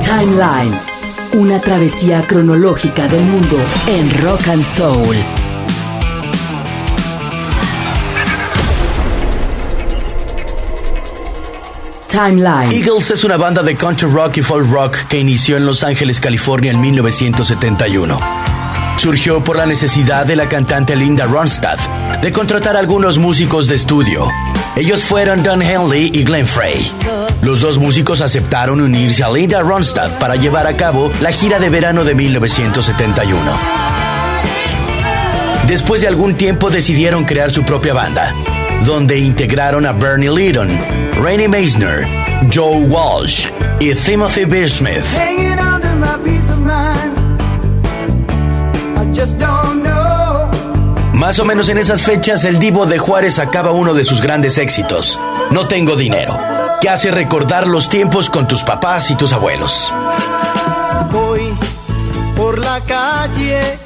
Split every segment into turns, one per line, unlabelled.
Timeline. Una travesía cronológica del mundo en rock and soul. Timeline.
Eagles es una banda de country rock y folk rock que inició en Los Ángeles, California en 1971. Surgió por la necesidad de la cantante Linda Ronstadt de contratar algunos músicos de estudio. Ellos fueron Don Henley y Glenn Frey. Los dos músicos aceptaron unirse a Linda Ronstadt para llevar a cabo la gira de verano de 1971. Después de algún tiempo decidieron crear su propia banda, donde integraron a Bernie Lydon, Rainey Meisner, Joe Walsh y Timothy B. Smith. Más o menos en esas fechas, el Divo de Juárez acaba uno de sus grandes éxitos, No tengo dinero, que hace recordar los tiempos con tus papás y tus abuelos.
Voy por la calle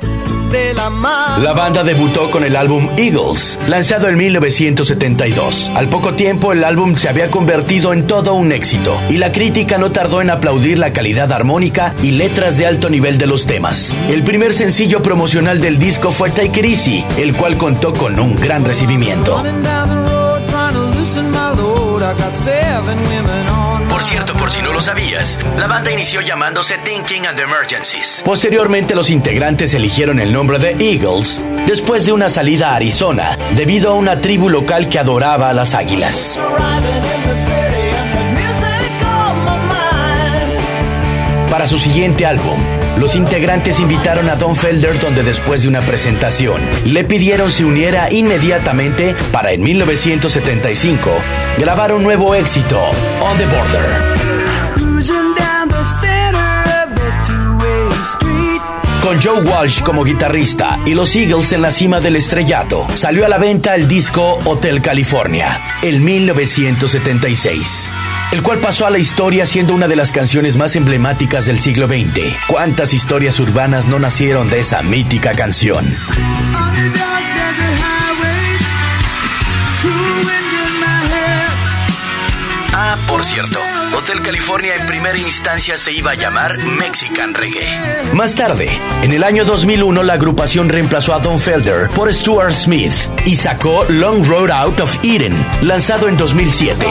de la mar.
La banda debutó con el álbum Eagles, lanzado en 1972. Al poco tiempo, el álbum se había convertido en todo un éxito, y la crítica no tardó en aplaudir la calidad armónica y letras de alto nivel de los temas. El primer sencillo promocional del disco fue Take It Easy, el cual contó con un gran recibimiento. Por cierto, por si no lo sabías, la banda inició llamándose Thinking and Emergencies. Posteriormente, los integrantes eligieron el nombre de Eagles después de una salida a Arizona, debido a una tribu local que adoraba a las águilas. Para su siguiente álbum, los integrantes invitaron a Don Felder donde después de una presentación le pidieron se uniera inmediatamente para en 1975 grabar un nuevo éxito, On the Border. Con Joe Walsh como guitarrista y los Eagles en la cima del estrellato, salió a la venta el disco Hotel California, en 1976, el cual pasó a la historia siendo una de las canciones más emblemáticas del siglo XX. ¿Cuántas historias urbanas no nacieron de esa mítica canción? Ah, por cierto, Hotel California en primera instancia se iba a llamar Mexican Reggae. Más tarde, en el año 2001, la agrupación reemplazó a Don Felder por Stuart Smith y sacó Long Road Out of Eden, lanzado en 2007.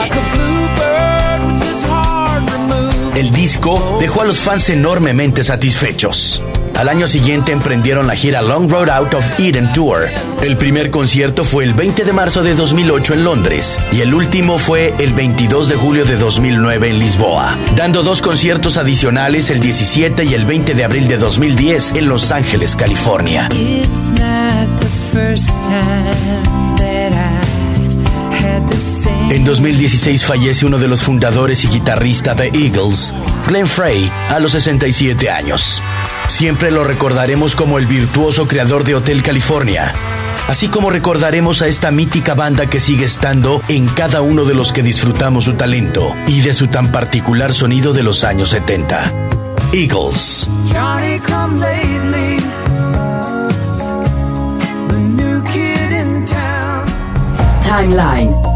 El disco dejó a los fans enormemente satisfechos. Al año siguiente emprendieron la gira Long Road Out of Eden Tour. El primer concierto fue el 20 de marzo de 2008 en Londres y el último fue el 22 de julio de 2009 en Lisboa, dando dos conciertos adicionales el 17 y el 20 de abril de 2010 en Los Ángeles, California. En 2016 fallece uno de los fundadores y guitarrista de Eagles, Glenn Frey, a los 67 años. Siempre lo recordaremos como el virtuoso creador de Hotel California, así como recordaremos a esta mítica banda que sigue estando en cada uno de los que disfrutamos su talento y de su tan particular sonido de los años 70. Eagles.
Timeline.